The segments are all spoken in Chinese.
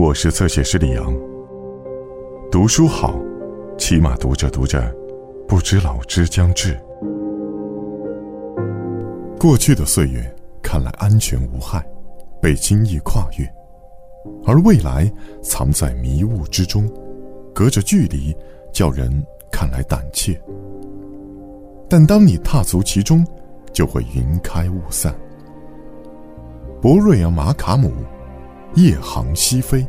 我是侧写师李阳。读书好，起码读着读着，不知老之将至。过去的岁月看来安全无害，被轻易跨越；而未来藏在迷雾之中，隔着距离，叫人看来胆怯。但当你踏足其中，就会云开雾散。博瑞尔·马卡姆，夜航西飞。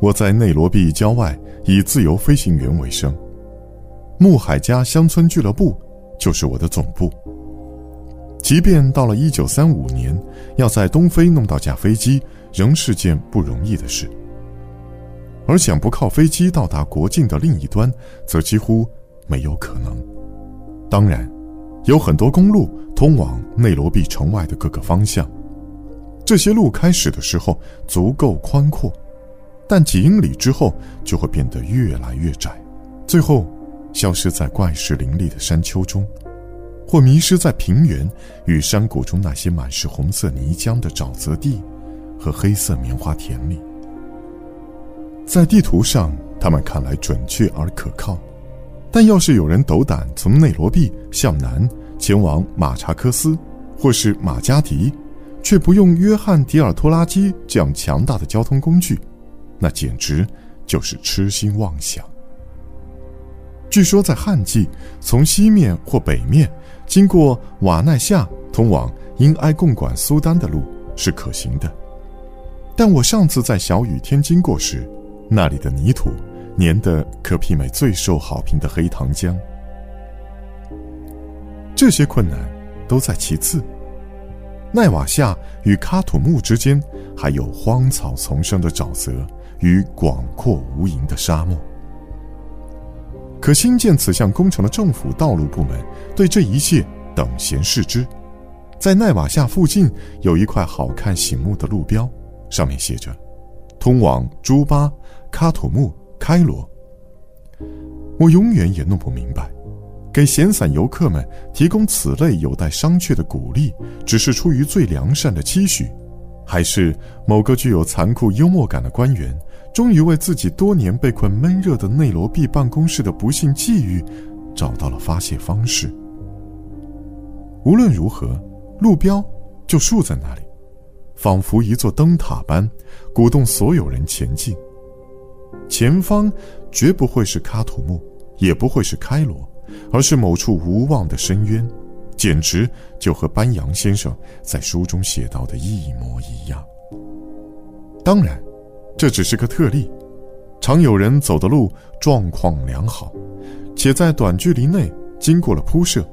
我在内罗毕郊外以自由飞行员为生，穆海加乡村俱乐部就是我的总部。即便到了一九三五年，要在东非弄到架飞机，仍是件不容易的事。而想不靠飞机到达国境的另一端，则几乎没有可能。当然。有很多公路通往内罗毕城外的各个方向，这些路开始的时候足够宽阔，但几英里之后就会变得越来越窄，最后消失在怪石林立的山丘中，或迷失在平原与山谷中那些满是红色泥浆的沼泽地和黑色棉花田里。在地图上，他们看来准确而可靠。但要是有人斗胆从内罗毕向南前往马查科斯，或是马加迪，却不用约翰迪尔拖拉机这样强大的交通工具，那简直就是痴心妄想。据说在旱季，从西面或北面经过瓦奈夏通往因埃贡管苏丹的路是可行的，但我上次在小雨天经过时，那里的泥土。粘的可媲美最受好评的黑糖浆。这些困难都在其次。奈瓦夏与喀土穆之间还有荒草丛生的沼泽与广阔无垠的沙漠。可新建此项工程的政府道路部门对这一切等闲视之。在奈瓦夏附近有一块好看醒目的路标，上面写着：“通往朱巴、喀土穆。”开罗，我永远也弄不明白，给闲散游客们提供此类有待商榷的鼓励，只是出于最良善的期许，还是某个具有残酷幽默感的官员，终于为自己多年被困闷热的内罗毕办公室的不幸际遇，找到了发泄方式。无论如何，路标就竖在那里，仿佛一座灯塔般，鼓动所有人前进。前方绝不会是喀土穆，也不会是开罗，而是某处无望的深渊，简直就和班扬先生在书中写到的一模一样。当然，这只是个特例，常有人走的路状况良好，且在短距离内经过了铺设，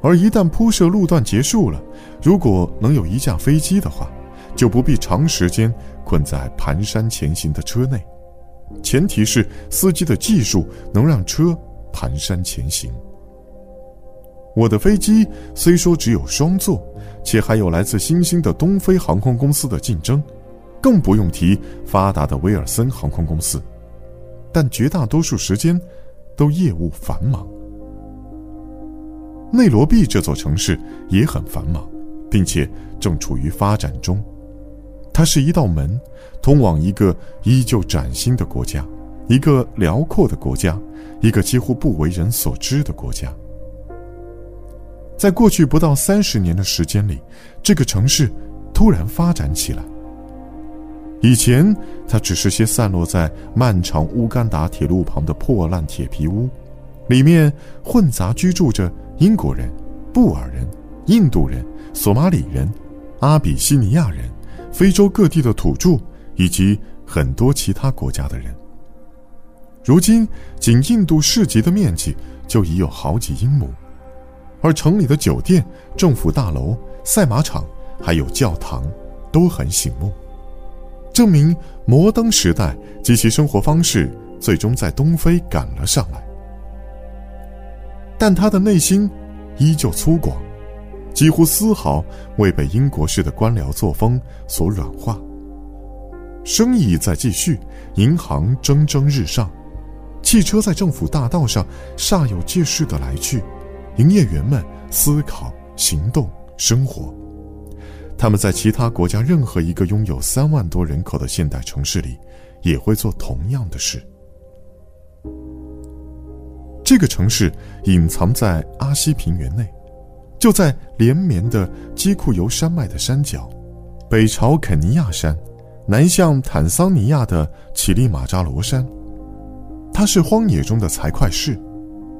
而一旦铺设路段结束了，如果能有一架飞机的话，就不必长时间困在蹒跚前行的车内。前提是司机的技术能让车蹒跚前行。我的飞机虽说只有双座，且还有来自新兴的东非航空公司的竞争，更不用提发达的威尔森航空公司，但绝大多数时间都业务繁忙。内罗毕这座城市也很繁忙，并且正处于发展中。它是一道门，通往一个依旧崭新的国家，一个辽阔的国家，一个几乎不为人所知的国家。在过去不到三十年的时间里，这个城市突然发展起来。以前，它只是些散落在漫长乌干达铁路旁的破烂铁皮屋，里面混杂居住着英国人、布尔人、印度人、索马里人、阿比西尼亚人。非洲各地的土著以及很多其他国家的人。如今，仅印度市集的面积就已有好几英亩，而城里的酒店、政府大楼、赛马场，还有教堂，都很醒目，证明摩登时代及其生活方式最终在东非赶了上来。但他的内心依旧粗犷。几乎丝毫未被英国式的官僚作风所软化。生意在继续，银行蒸蒸日上，汽车在政府大道上煞有介事的来去，营业员们思考、行动、生活，他们在其他国家任何一个拥有三万多人口的现代城市里，也会做同样的事。这个城市隐藏在阿西平原内，就在连绵的基库尤山脉的山脚，北朝肯尼亚山，南向坦桑尼亚的乞力马扎罗山。它是荒野中的财会市，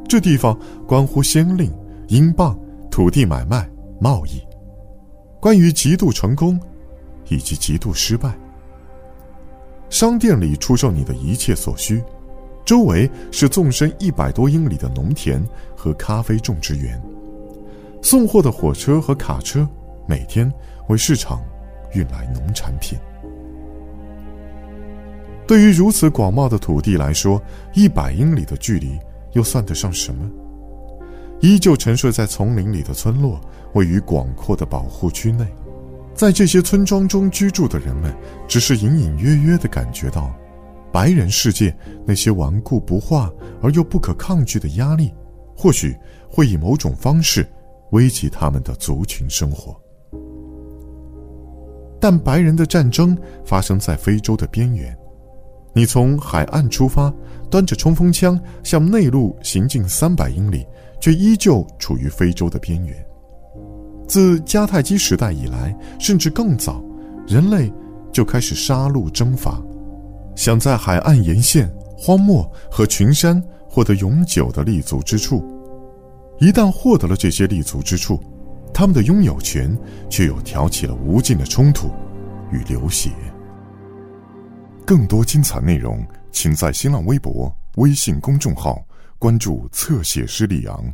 这地方关乎先令、英镑、土地买卖、贸易。关于极度成功，以及极度失败。商店里出售你的一切所需，周围是纵深一百多英里的农田和咖啡种植园。送货的火车和卡车每天为市场运来农产品。对于如此广袤的土地来说，一百英里的距离又算得上什么？依旧沉睡在丛林里的村落，位于广阔的保护区内。在这些村庄中居住的人们，只是隐隐约约地感觉到，白人世界那些顽固不化而又不可抗拒的压力，或许会以某种方式危及他们的族群生活。但白人的战争发生在非洲的边缘，你从海岸出发，端着冲锋枪向内陆行进三百英里。却依旧处于非洲的边缘。自迦太基时代以来，甚至更早，人类就开始杀戮征伐，想在海岸沿线、荒漠和群山获得永久的立足之处。一旦获得了这些立足之处，他们的拥有权却又挑起了无尽的冲突与流血。更多精彩内容，请在新浪微博、微信公众号。关注侧写师李昂。